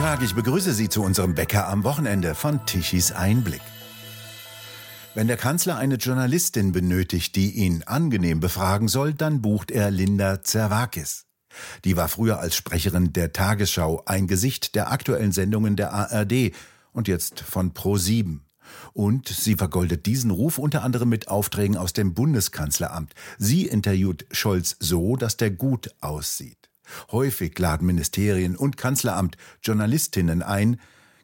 Tag, ich begrüße Sie zu unserem Bäcker am Wochenende von Tichys Einblick. Wenn der Kanzler eine Journalistin benötigt, die ihn angenehm befragen soll, dann bucht er Linda Zerwakis. Die war früher als Sprecherin der Tagesschau ein Gesicht der aktuellen Sendungen der ARD und jetzt von Pro7. Und sie vergoldet diesen Ruf unter anderem mit Aufträgen aus dem Bundeskanzleramt. Sie interviewt Scholz so, dass der gut aussieht. Häufig laden Ministerien und Kanzleramt Journalistinnen ein,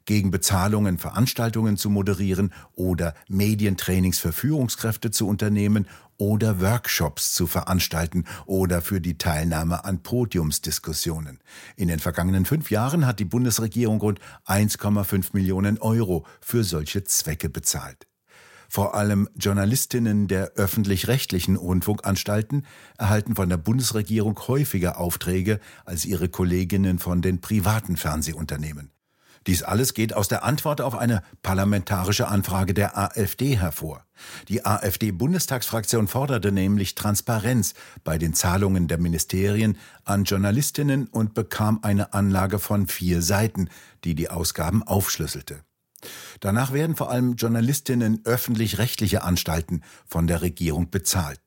gegen Bezahlungen Veranstaltungen zu moderieren oder Medientrainings für Führungskräfte zu unternehmen oder Workshops zu veranstalten oder für die Teilnahme an Podiumsdiskussionen. In den vergangenen fünf Jahren hat die Bundesregierung rund 1,5 Millionen Euro für solche Zwecke bezahlt. Vor allem Journalistinnen der öffentlich-rechtlichen Rundfunkanstalten erhalten von der Bundesregierung häufiger Aufträge als ihre Kolleginnen von den privaten Fernsehunternehmen. Dies alles geht aus der Antwort auf eine parlamentarische Anfrage der AfD hervor. Die AfD-Bundestagsfraktion forderte nämlich Transparenz bei den Zahlungen der Ministerien an Journalistinnen und bekam eine Anlage von vier Seiten, die die Ausgaben aufschlüsselte. Danach werden vor allem Journalistinnen öffentlich-rechtliche Anstalten von der Regierung bezahlt.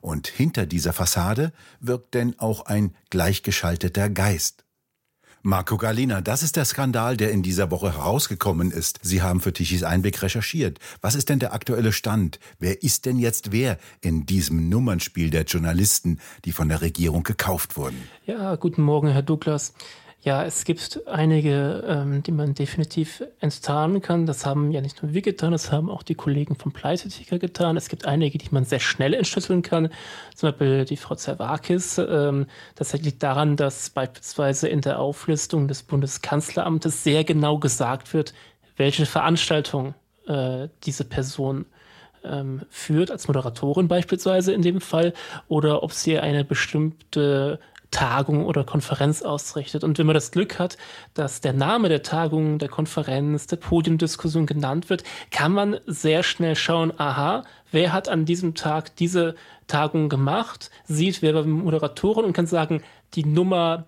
Und hinter dieser Fassade wirkt denn auch ein gleichgeschalteter Geist. Marco Galina, das ist der Skandal, der in dieser Woche herausgekommen ist. Sie haben für Tichys Einblick recherchiert. Was ist denn der aktuelle Stand? Wer ist denn jetzt wer in diesem Nummernspiel der Journalisten, die von der Regierung gekauft wurden? Ja, guten Morgen, Herr Douglas. Ja, es gibt einige, ähm, die man definitiv enttarnen kann. Das haben ja nicht nur wir getan, das haben auch die Kollegen vom Pleiteticker getan. Es gibt einige, die man sehr schnell entschlüsseln kann. Zum Beispiel die Frau Zerwakis. Ähm, das liegt daran, dass beispielsweise in der Auflistung des Bundeskanzleramtes sehr genau gesagt wird, welche Veranstaltung äh, diese Person ähm, führt, als Moderatorin beispielsweise in dem Fall, oder ob sie eine bestimmte Tagung oder Konferenz ausrichtet. Und wenn man das Glück hat, dass der Name der Tagung, der Konferenz, der Podiumdiskussion genannt wird, kann man sehr schnell schauen, aha, wer hat an diesem Tag diese Tagung gemacht, sieht, wer war Moderatorin und kann sagen, die Nummer,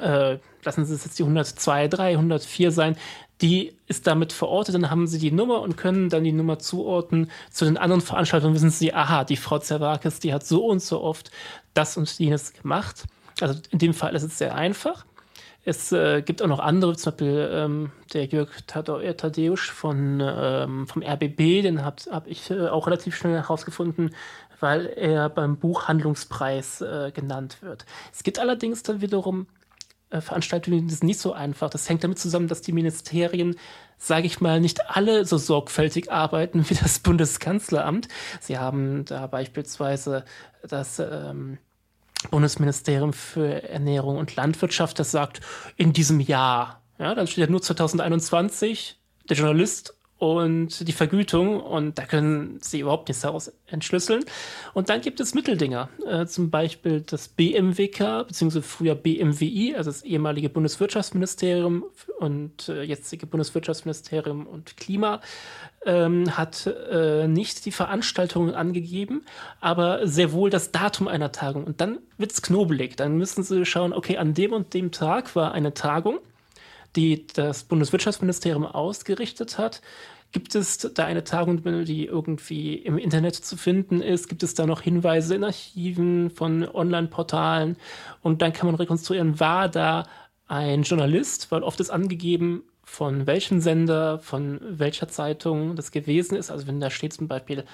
äh, lassen Sie es jetzt die 102, 3, 104 sein, die ist damit verortet, dann haben sie die Nummer und können dann die Nummer zuordnen zu den anderen Veranstaltungen. Wissen sie, aha, die Frau Zerwakis, die hat so und so oft das und jenes gemacht. Also in dem Fall ist es sehr einfach. Es äh, gibt auch noch andere, zum Beispiel ähm, der Jörg äh, Tadeusz von, ähm, vom RBB, den habe hab ich äh, auch relativ schnell herausgefunden, weil er beim Buchhandlungspreis äh, genannt wird. Es gibt allerdings dann wiederum Veranstaltungen, das ist nicht so einfach. Das hängt damit zusammen, dass die Ministerien, sage ich mal, nicht alle so sorgfältig arbeiten wie das Bundeskanzleramt. Sie haben da beispielsweise das ähm, Bundesministerium für Ernährung und Landwirtschaft, das sagt, in diesem Jahr. Ja, dann steht ja nur 2021. Der Journalist und die Vergütung und da können sie überhaupt nichts daraus entschlüsseln. Und dann gibt es Mitteldinger, äh, zum Beispiel das BMWK, beziehungsweise früher BMWI, also das ehemalige Bundeswirtschaftsministerium und äh, jetzige Bundeswirtschaftsministerium und Klima, ähm, hat äh, nicht die Veranstaltungen angegeben, aber sehr wohl das Datum einer Tagung. Und dann wird es knobelig. Dann müssen sie schauen, okay, an dem und dem Tag war eine Tagung die das Bundeswirtschaftsministerium ausgerichtet hat. Gibt es da eine Tagung, die irgendwie im Internet zu finden ist? Gibt es da noch Hinweise in Archiven von Online-Portalen? Und dann kann man rekonstruieren, war da ein Journalist, weil oft ist angegeben, von welchem Sender, von welcher Zeitung das gewesen ist. Also wenn da steht zum Beispiel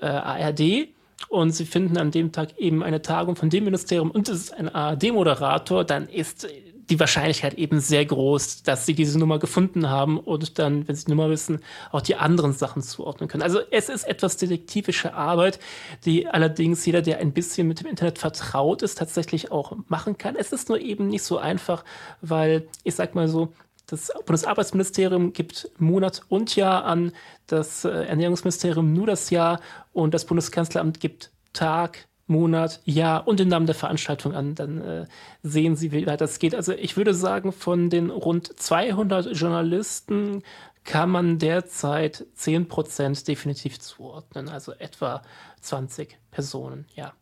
äh, ARD und Sie finden an dem Tag eben eine Tagung von dem Ministerium und es ist ein ARD-Moderator, dann ist die Wahrscheinlichkeit eben sehr groß, dass sie diese Nummer gefunden haben und dann, wenn sie die Nummer wissen, auch die anderen Sachen zuordnen können. Also es ist etwas detektivische Arbeit, die allerdings jeder, der ein bisschen mit dem Internet vertraut ist, tatsächlich auch machen kann. Es ist nur eben nicht so einfach, weil ich sag mal so, das Bundesarbeitsministerium gibt Monat und Jahr an, das äh, Ernährungsministerium nur das Jahr und das Bundeskanzleramt gibt Tag, Monat, Jahr und den Namen der Veranstaltung an. Dann äh, sehen Sie, wie weit das geht. Also ich würde sagen, von den rund 200 Journalisten kann man derzeit 10 Prozent definitiv zuordnen, also etwa 20 Personen, ja.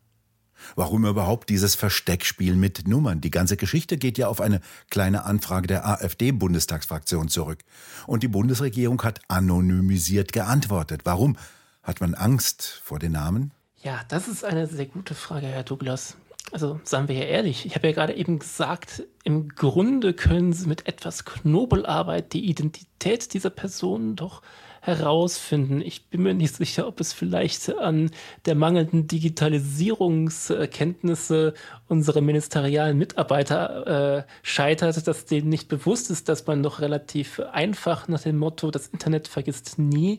Warum überhaupt dieses Versteckspiel mit Nummern? Die ganze Geschichte geht ja auf eine kleine Anfrage der AfD-Bundestagsfraktion zurück. Und die Bundesregierung hat anonymisiert geantwortet. Warum? Hat man Angst vor den Namen? Ja, das ist eine sehr gute Frage, Herr Douglas. Also seien wir ja ehrlich, ich habe ja gerade eben gesagt, im Grunde können Sie mit etwas Knobelarbeit die Identität dieser Person doch herausfinden. Ich bin mir nicht sicher, ob es vielleicht an der mangelnden Digitalisierungskenntnisse unserer ministerialen Mitarbeiter äh, scheitert, dass denen nicht bewusst ist, dass man doch relativ einfach nach dem Motto, das Internet vergisst nie,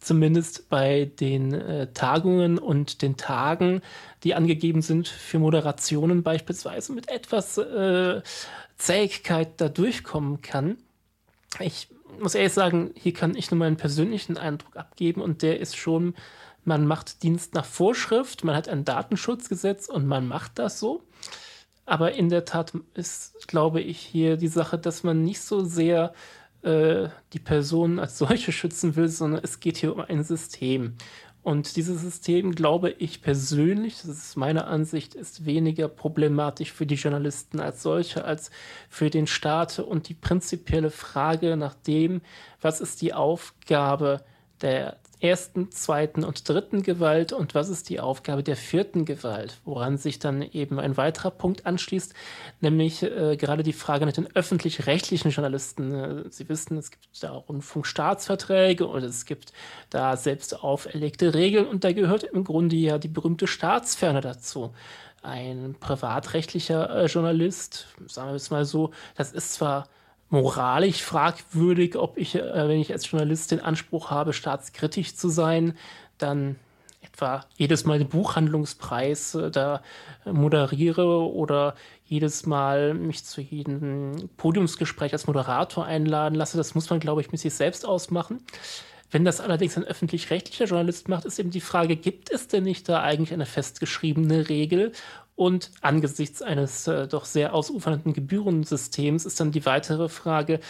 zumindest bei den äh, Tagungen und den Tagen, die angegeben sind für Moderationen beispielsweise, mit etwas äh, Zähigkeit da durchkommen kann. Ich muss ehrlich sagen, hier kann ich nur meinen persönlichen Eindruck abgeben und der ist schon, man macht Dienst nach Vorschrift, man hat ein Datenschutzgesetz und man macht das so. Aber in der Tat ist, glaube ich, hier die Sache, dass man nicht so sehr äh, die Person als solche schützen will, sondern es geht hier um ein System. Und dieses System, glaube ich persönlich, das ist meine Ansicht, ist weniger problematisch für die Journalisten als solche, als für den Staat und die prinzipielle Frage nach dem, was ist die Aufgabe der ersten, zweiten und dritten Gewalt und was ist die Aufgabe der vierten Gewalt, woran sich dann eben ein weiterer Punkt anschließt, nämlich äh, gerade die Frage nach den öffentlich-rechtlichen Journalisten. Äh, Sie wissen, es gibt da Rundfunkstaatsverträge und es gibt da selbst auferlegte Regeln und da gehört im Grunde ja die berühmte Staatsferne dazu ein privatrechtlicher äh, Journalist, sagen wir es mal so, das ist zwar moralisch fragwürdig, ob ich, äh, wenn ich als Journalist den Anspruch habe, staatskritisch zu sein, dann etwa jedes Mal den Buchhandlungspreis äh, da moderiere oder jedes Mal mich zu jedem Podiumsgespräch als Moderator einladen lasse. Das muss man, glaube ich, mit sich selbst ausmachen. Wenn das allerdings ein öffentlich-rechtlicher Journalist macht, ist eben die Frage, gibt es denn nicht da eigentlich eine festgeschriebene Regel? Und angesichts eines äh, doch sehr ausufernden Gebührensystems ist dann die weitere Frage,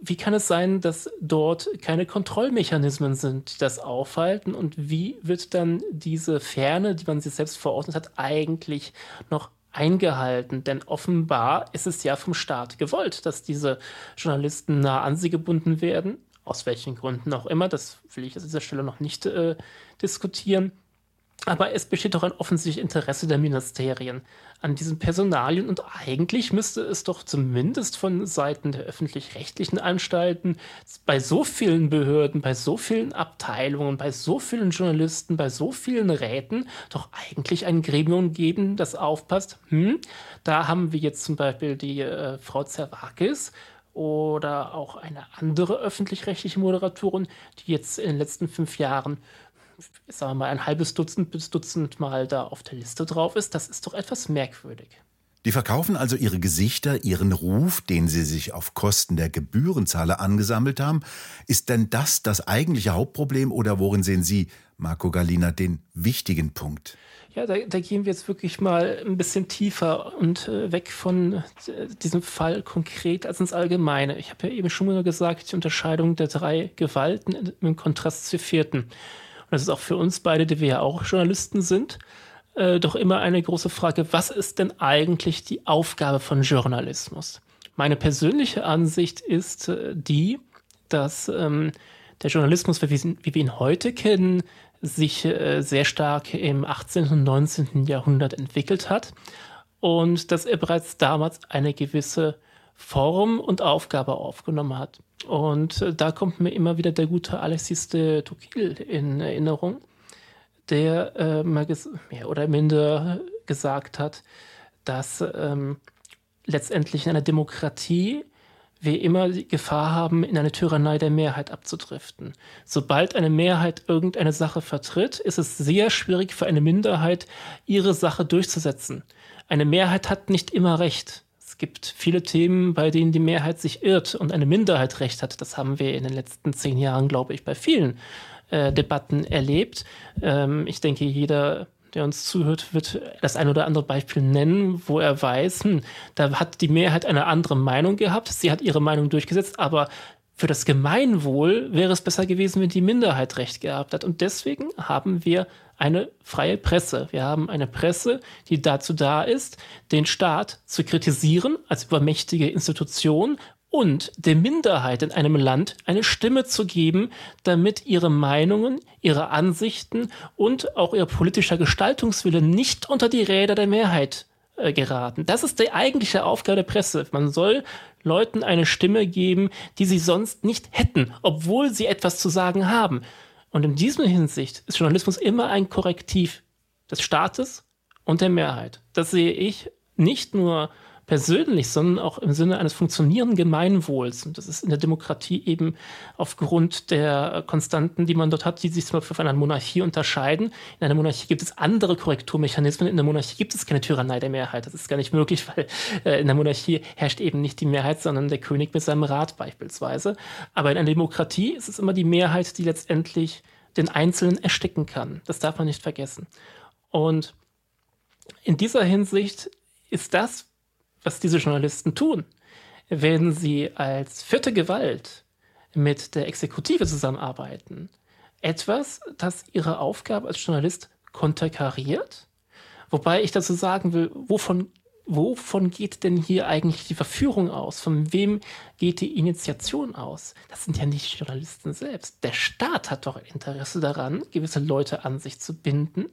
wie kann es sein, dass dort keine Kontrollmechanismen sind, die das aufhalten? Und wie wird dann diese Ferne, die man sich selbst verordnet hat, eigentlich noch eingehalten? Denn offenbar ist es ja vom Staat gewollt, dass diese Journalisten nah an sie gebunden werden aus welchen Gründen auch immer, das will ich an dieser Stelle noch nicht äh, diskutieren. Aber es besteht doch ein offensichtliches Interesse der Ministerien an diesen Personalien und eigentlich müsste es doch zumindest von Seiten der öffentlich-rechtlichen Anstalten bei so vielen Behörden, bei so vielen Abteilungen, bei so vielen Journalisten, bei so vielen Räten doch eigentlich ein Gremium geben, das aufpasst. Hm, da haben wir jetzt zum Beispiel die äh, Frau Zerwakis, oder auch eine andere öffentlich-rechtliche Moderatorin, die jetzt in den letzten fünf Jahren, sagen wir mal, ein halbes Dutzend bis Dutzend Mal da auf der Liste drauf ist, das ist doch etwas merkwürdig. Die verkaufen also ihre Gesichter, ihren Ruf, den sie sich auf Kosten der Gebührenzahler angesammelt haben. Ist denn das das eigentliche Hauptproblem oder worin sehen Sie, Marco Galina, den wichtigen Punkt? Ja, da, da, gehen wir jetzt wirklich mal ein bisschen tiefer und äh, weg von äh, diesem Fall konkret als ins Allgemeine. Ich habe ja eben schon mal gesagt, die Unterscheidung der drei Gewalten im Kontrast zur vierten. Und das ist auch für uns beide, die wir ja auch Journalisten sind, äh, doch immer eine große Frage, was ist denn eigentlich die Aufgabe von Journalismus? Meine persönliche Ansicht ist äh, die, dass ähm, der Journalismus, wie wie wir ihn heute kennen, sich äh, sehr stark im 18. und 19. Jahrhundert entwickelt hat und dass er bereits damals eine gewisse Form und Aufgabe aufgenommen hat. Und äh, da kommt mir immer wieder der gute Alexis de Tocqueville in Erinnerung, der äh, mal mehr oder minder gesagt hat, dass ähm, letztendlich in einer Demokratie wir immer die Gefahr haben, in eine Tyrannei der Mehrheit abzudriften. Sobald eine Mehrheit irgendeine Sache vertritt, ist es sehr schwierig für eine Minderheit, ihre Sache durchzusetzen. Eine Mehrheit hat nicht immer recht. Es gibt viele Themen, bei denen die Mehrheit sich irrt und eine Minderheit recht hat. Das haben wir in den letzten zehn Jahren, glaube ich, bei vielen äh, Debatten erlebt. Ähm, ich denke, jeder der uns zuhört, wird das ein oder andere Beispiel nennen, wo er weiß, hm, da hat die Mehrheit eine andere Meinung gehabt, sie hat ihre Meinung durchgesetzt, aber für das Gemeinwohl wäre es besser gewesen, wenn die Minderheit recht gehabt hat. Und deswegen haben wir eine freie Presse. Wir haben eine Presse, die dazu da ist, den Staat zu kritisieren als übermächtige Institution und der Minderheit in einem Land eine Stimme zu geben, damit ihre Meinungen, ihre Ansichten und auch ihr politischer Gestaltungswille nicht unter die Räder der Mehrheit äh, geraten. Das ist die eigentliche Aufgabe der Presse. Man soll Leuten eine Stimme geben, die sie sonst nicht hätten, obwohl sie etwas zu sagen haben. Und in diesem Hinsicht ist Journalismus immer ein Korrektiv des Staates und der Mehrheit. Das sehe ich nicht nur persönlich, sondern auch im Sinne eines funktionierenden Gemeinwohls. Und das ist in der Demokratie eben aufgrund der Konstanten, die man dort hat, die sich zum Beispiel von einer Monarchie unterscheiden. In einer Monarchie gibt es andere Korrekturmechanismen. In der Monarchie gibt es keine Tyrannei der Mehrheit. Das ist gar nicht möglich, weil äh, in der Monarchie herrscht eben nicht die Mehrheit, sondern der König mit seinem Rat beispielsweise. Aber in einer Demokratie ist es immer die Mehrheit, die letztendlich den Einzelnen ersticken kann. Das darf man nicht vergessen. Und in dieser Hinsicht ist das, was diese Journalisten tun, wenn sie als vierte Gewalt mit der Exekutive zusammenarbeiten. Etwas, das ihre Aufgabe als Journalist konterkariert. Wobei ich dazu sagen will, wovon, wovon geht denn hier eigentlich die Verführung aus? Von wem geht die Initiation aus? Das sind ja nicht die Journalisten selbst. Der Staat hat doch Interesse daran, gewisse Leute an sich zu binden,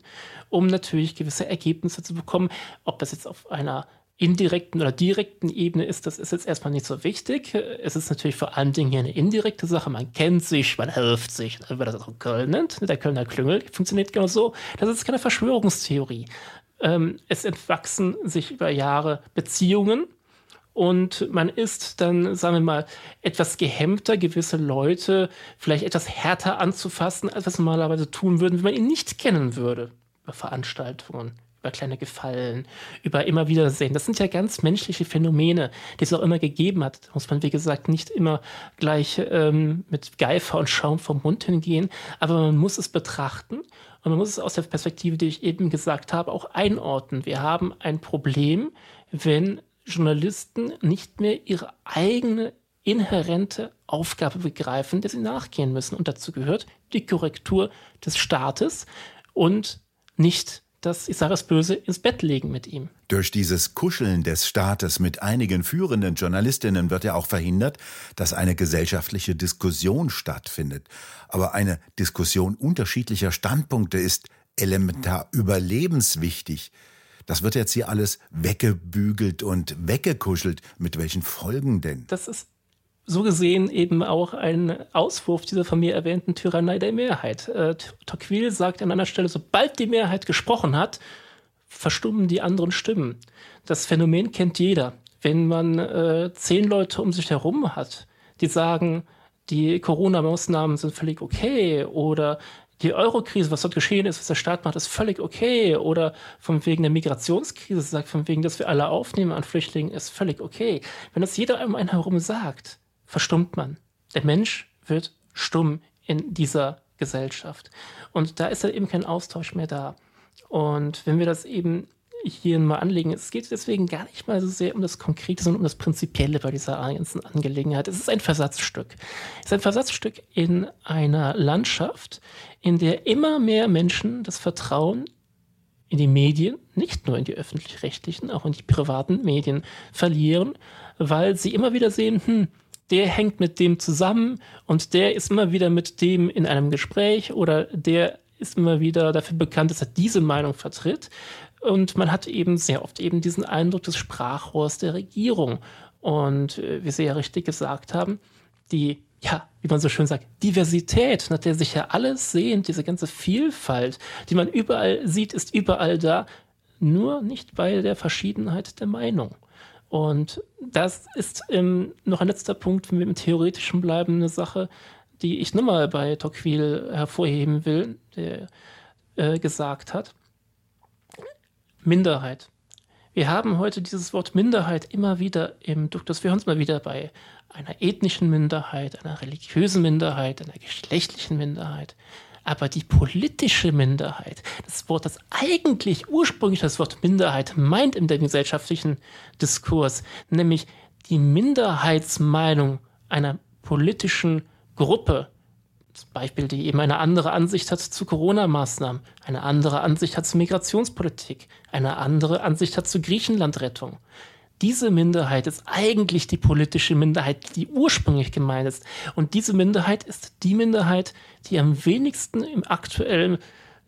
um natürlich gewisse Ergebnisse zu bekommen. Ob das jetzt auf einer indirekten oder direkten Ebene ist, das ist jetzt erstmal nicht so wichtig. Es ist natürlich vor allen Dingen hier eine indirekte Sache. Man kennt sich, man hilft sich, wie man das auch in Köln nennt. Der Kölner Klüngel funktioniert genau so. Das ist keine Verschwörungstheorie. Ähm, es entwachsen sich über Jahre Beziehungen und man ist dann, sagen wir mal, etwas gehemmter, gewisse Leute vielleicht etwas härter anzufassen, als was normalerweise tun würden, wenn man ihn nicht kennen würde bei Veranstaltungen über kleine Gefallen, über immer wieder sehen. Das sind ja ganz menschliche Phänomene, die es auch immer gegeben hat. Da muss man, wie gesagt, nicht immer gleich ähm, mit Geifer und Schaum vom Mund hingehen, aber man muss es betrachten und man muss es aus der Perspektive, die ich eben gesagt habe, auch einordnen. Wir haben ein Problem, wenn Journalisten nicht mehr ihre eigene inhärente Aufgabe begreifen, der sie nachgehen müssen. Und dazu gehört die Korrektur des Staates und nicht das, ich sage es böse, ins Bett legen mit ihm. Durch dieses Kuscheln des Staates mit einigen führenden Journalistinnen wird ja auch verhindert, dass eine gesellschaftliche Diskussion stattfindet. Aber eine Diskussion unterschiedlicher Standpunkte ist elementar überlebenswichtig. Das wird jetzt hier alles weggebügelt und weggekuschelt. Mit welchen Folgen denn? Das ist so gesehen eben auch ein Auswurf dieser von mir erwähnten Tyrannei der Mehrheit. Äh, Tocqueville sagt an einer Stelle, sobald die Mehrheit gesprochen hat, verstummen die anderen Stimmen. Das Phänomen kennt jeder. Wenn man äh, zehn Leute um sich herum hat, die sagen, die Corona-Maßnahmen sind völlig okay oder die Eurokrise, was dort geschehen ist, was der Staat macht, ist völlig okay. Oder von wegen der Migrationskrise sagt, von wegen, dass wir alle aufnehmen an Flüchtlingen, ist völlig okay. Wenn das jeder um einen herum sagt, verstummt man. Der Mensch wird stumm in dieser Gesellschaft. Und da ist dann eben kein Austausch mehr da. Und wenn wir das eben hier mal anlegen, es geht deswegen gar nicht mal so sehr um das Konkrete, sondern um das Prinzipielle bei dieser ganzen Angelegenheit. Es ist ein Versatzstück. Es ist ein Versatzstück in einer Landschaft, in der immer mehr Menschen das Vertrauen in die Medien, nicht nur in die öffentlich-rechtlichen, auch in die privaten Medien verlieren, weil sie immer wieder sehen, hm, der hängt mit dem zusammen und der ist immer wieder mit dem in einem Gespräch oder der ist immer wieder dafür bekannt, dass er diese Meinung vertritt. Und man hat eben sehr oft eben diesen Eindruck des Sprachrohrs der Regierung. Und äh, wie Sie ja richtig gesagt haben, die, ja, wie man so schön sagt, Diversität, nach der sich ja alles sehen, diese ganze Vielfalt, die man überall sieht, ist überall da, nur nicht bei der Verschiedenheit der Meinung. Und das ist ähm, noch ein letzter Punkt, wenn wir im Theoretischen bleiben, eine Sache, die ich nochmal bei Tocqueville hervorheben will, der äh, gesagt hat. Minderheit. Wir haben heute dieses Wort Minderheit immer wieder im Duktus. Wir es mal wieder bei einer ethnischen Minderheit, einer religiösen Minderheit, einer geschlechtlichen Minderheit aber die politische Minderheit, das Wort, das eigentlich ursprünglich das Wort Minderheit meint in dem gesellschaftlichen Diskurs, nämlich die Minderheitsmeinung einer politischen Gruppe, Beispiel, die eben eine andere Ansicht hat zu Corona-Maßnahmen, eine andere Ansicht hat zu Migrationspolitik, eine andere Ansicht hat zu Griechenlandrettung. Diese Minderheit ist eigentlich die politische Minderheit, die ursprünglich gemeint ist. Und diese Minderheit ist die Minderheit, die am wenigsten im aktuellen,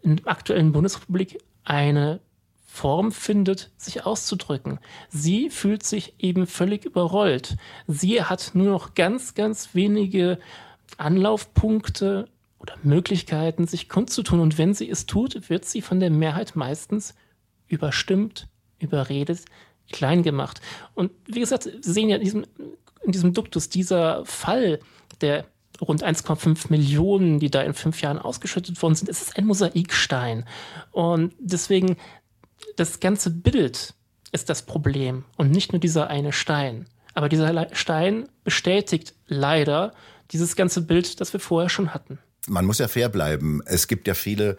in der aktuellen Bundesrepublik eine Form findet, sich auszudrücken. Sie fühlt sich eben völlig überrollt. Sie hat nur noch ganz, ganz wenige Anlaufpunkte oder Möglichkeiten, sich kundzutun. Und wenn sie es tut, wird sie von der Mehrheit meistens überstimmt, überredet, klein gemacht. Und wie gesagt, Sie sehen ja in diesem, in diesem Duktus, dieser Fall der rund 1,5 Millionen, die da in fünf Jahren ausgeschüttet worden sind, es ist ein Mosaikstein. Und deswegen, das ganze Bild ist das Problem und nicht nur dieser eine Stein. Aber dieser Stein bestätigt leider dieses ganze Bild, das wir vorher schon hatten. Man muss ja fair bleiben. Es gibt ja viele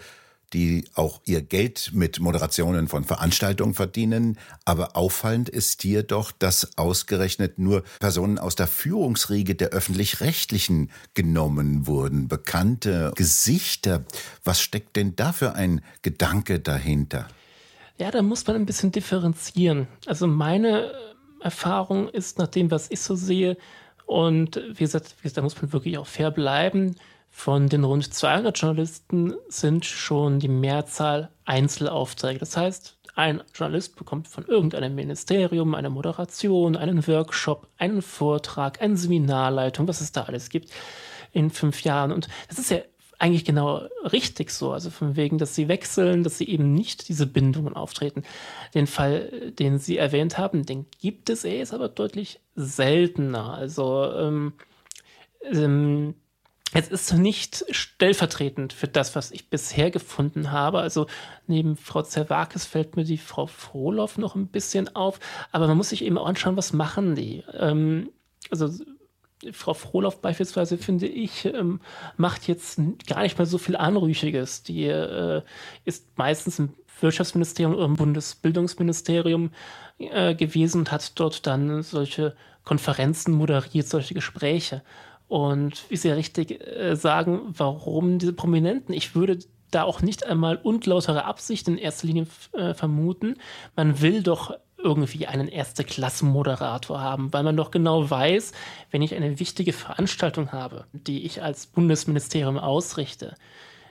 die auch ihr Geld mit Moderationen von Veranstaltungen verdienen. Aber auffallend ist hier doch, dass ausgerechnet nur Personen aus der Führungsriege der öffentlich-rechtlichen genommen wurden. Bekannte Gesichter. Was steckt denn da für ein Gedanke dahinter? Ja, da muss man ein bisschen differenzieren. Also meine Erfahrung ist nach dem, was ich so sehe, und wie gesagt, da muss man wirklich auch fair bleiben. Von den rund 200 Journalisten sind schon die Mehrzahl Einzelaufträge. Das heißt, ein Journalist bekommt von irgendeinem Ministerium eine Moderation, einen Workshop, einen Vortrag, eine Seminarleitung, was es da alles gibt in fünf Jahren. Und das ist ja eigentlich genau richtig so. Also von wegen, dass sie wechseln, dass sie eben nicht diese Bindungen auftreten. Den Fall, den Sie erwähnt haben, den gibt es, er ist aber deutlich seltener. Also ähm, ähm, es ist nicht stellvertretend für das, was ich bisher gefunden habe. Also neben Frau Zerwakis fällt mir die Frau Frohloff noch ein bisschen auf. Aber man muss sich eben auch anschauen, was machen die. Ähm, also Frau Frohloff beispielsweise, finde ich, ähm, macht jetzt gar nicht mehr so viel Anrüchiges. Die äh, ist meistens im Wirtschaftsministerium oder im Bundesbildungsministerium äh, gewesen und hat dort dann solche Konferenzen moderiert, solche Gespräche. Und wie Sie ja richtig äh, sagen, warum diese Prominenten? Ich würde da auch nicht einmal unlautere Absicht in erster Linie äh, vermuten. Man will doch irgendwie einen Erste-Klassen-Moderator haben, weil man doch genau weiß, wenn ich eine wichtige Veranstaltung habe, die ich als Bundesministerium ausrichte,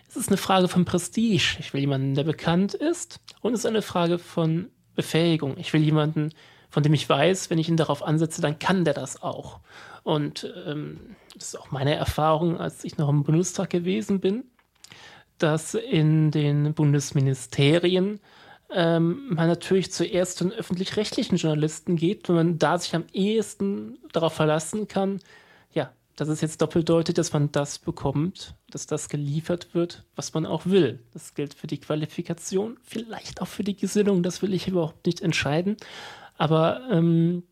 es ist eine Frage von Prestige. Ich will jemanden, der bekannt ist und es ist eine Frage von Befähigung. Ich will jemanden, von dem ich weiß, wenn ich ihn darauf ansetze, dann kann der das auch. Und ähm, das ist auch meine Erfahrung, als ich noch im Bundestag gewesen bin, dass in den Bundesministerien ähm, man natürlich zuerst zu den öffentlich-rechtlichen Journalisten geht, wenn man da sich am ehesten darauf verlassen kann, ja, das ist jetzt doppeldeutig, dass man das bekommt, dass das geliefert wird, was man auch will. Das gilt für die Qualifikation, vielleicht auch für die Gesinnung, das will ich überhaupt nicht entscheiden. Aber ähm,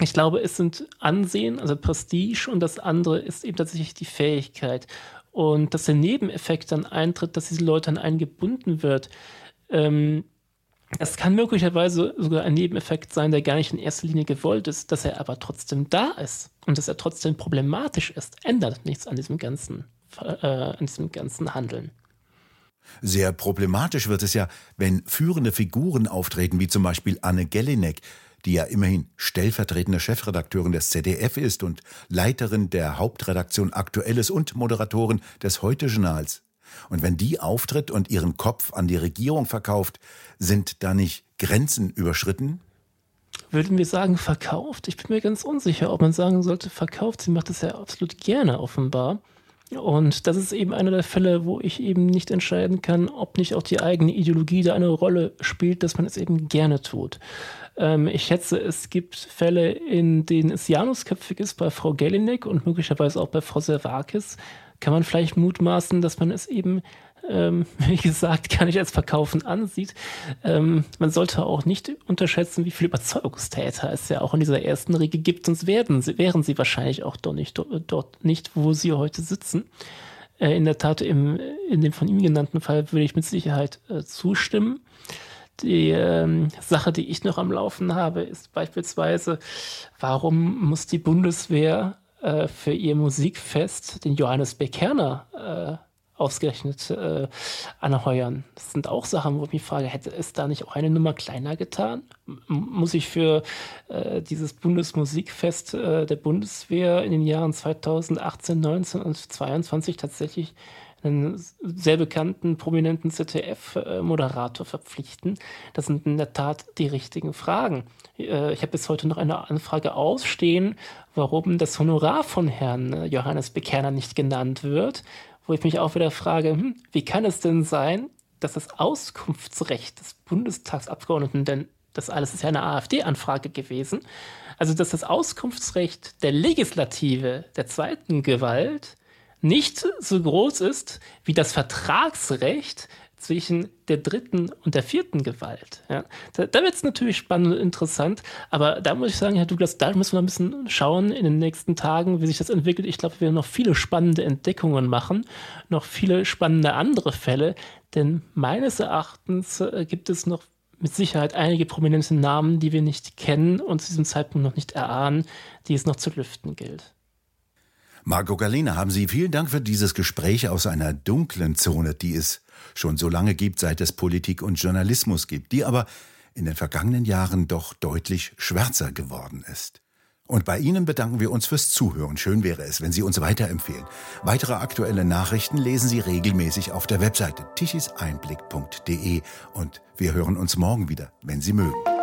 ich glaube, es sind Ansehen, also Prestige und das andere ist eben tatsächlich die Fähigkeit. Und dass der Nebeneffekt dann eintritt, dass diese Leute an einen gebunden wird, ähm, das kann möglicherweise sogar ein Nebeneffekt sein, der gar nicht in erster Linie gewollt ist, dass er aber trotzdem da ist und dass er trotzdem problematisch ist, ändert nichts an diesem ganzen, äh, an diesem ganzen Handeln. Sehr problematisch wird es ja, wenn führende Figuren auftreten, wie zum Beispiel Anne Gellinek, die ja immerhin stellvertretende Chefredakteurin des ZDF ist und Leiterin der Hauptredaktion Aktuelles und Moderatorin des Heute-Journals. Und wenn die auftritt und ihren Kopf an die Regierung verkauft, sind da nicht Grenzen überschritten? Würden wir sagen verkauft? Ich bin mir ganz unsicher, ob man sagen sollte verkauft. Sie macht das ja absolut gerne offenbar. Und das ist eben einer der Fälle, wo ich eben nicht entscheiden kann, ob nicht auch die eigene Ideologie da eine Rolle spielt, dass man es eben gerne tut. Ähm, ich schätze, es gibt Fälle, in denen es janusköpfig ist bei Frau Gellinek und möglicherweise auch bei Frau Servakis. Kann man vielleicht mutmaßen, dass man es eben, ähm, wie gesagt, gar nicht als Verkaufen ansieht. Ähm, man sollte auch nicht unterschätzen, wie viele Überzeugungstäter es ja auch in dieser ersten Riege gibt, sonst werden sie, wären sie wahrscheinlich auch dort nicht, dort nicht wo sie heute sitzen. Äh, in der Tat, im, in dem von ihm genannten Fall würde ich mit Sicherheit äh, zustimmen. Die ähm, Sache, die ich noch am Laufen habe, ist beispielsweise, warum muss die Bundeswehr äh, für ihr Musikfest den Johannes Bekerner äh, ausgerechnet äh, anheuern. Das sind auch Sachen, wo ich mich frage, hätte es da nicht auch eine Nummer kleiner getan? M muss ich für äh, dieses Bundesmusikfest äh, der Bundeswehr in den Jahren 2018, 19 und 22 tatsächlich einen sehr bekannten, prominenten ZDF-Moderator verpflichten? Das sind in der Tat die richtigen Fragen. Äh, ich habe bis heute noch eine Anfrage ausstehen, warum das Honorar von Herrn äh, Johannes Bekerner nicht genannt wird wo ich mich auch wieder frage, hm, wie kann es denn sein, dass das Auskunftsrecht des Bundestagsabgeordneten, denn das alles ist ja eine AfD-Anfrage gewesen, also dass das Auskunftsrecht der Legislative, der zweiten Gewalt, nicht so groß ist wie das Vertragsrecht zwischen der dritten und der vierten Gewalt. Ja. Da, da wird es natürlich spannend und interessant, aber da muss ich sagen, Herr Douglas, da müssen wir ein bisschen schauen in den nächsten Tagen, wie sich das entwickelt. Ich glaube, wir werden noch viele spannende Entdeckungen machen, noch viele spannende andere Fälle, denn meines Erachtens äh, gibt es noch mit Sicherheit einige prominente Namen, die wir nicht kennen und zu diesem Zeitpunkt noch nicht erahnen, die es noch zu lüften gilt. Marco Galena, haben Sie vielen Dank für dieses Gespräch aus einer dunklen Zone, die es schon so lange gibt, seit es Politik und Journalismus gibt, die aber in den vergangenen Jahren doch deutlich schwärzer geworden ist. Und bei Ihnen bedanken wir uns fürs Zuhören. Schön wäre es, wenn Sie uns weiterempfehlen. Weitere aktuelle Nachrichten lesen Sie regelmäßig auf der Webseite tichiseinblick.de und wir hören uns morgen wieder, wenn Sie mögen.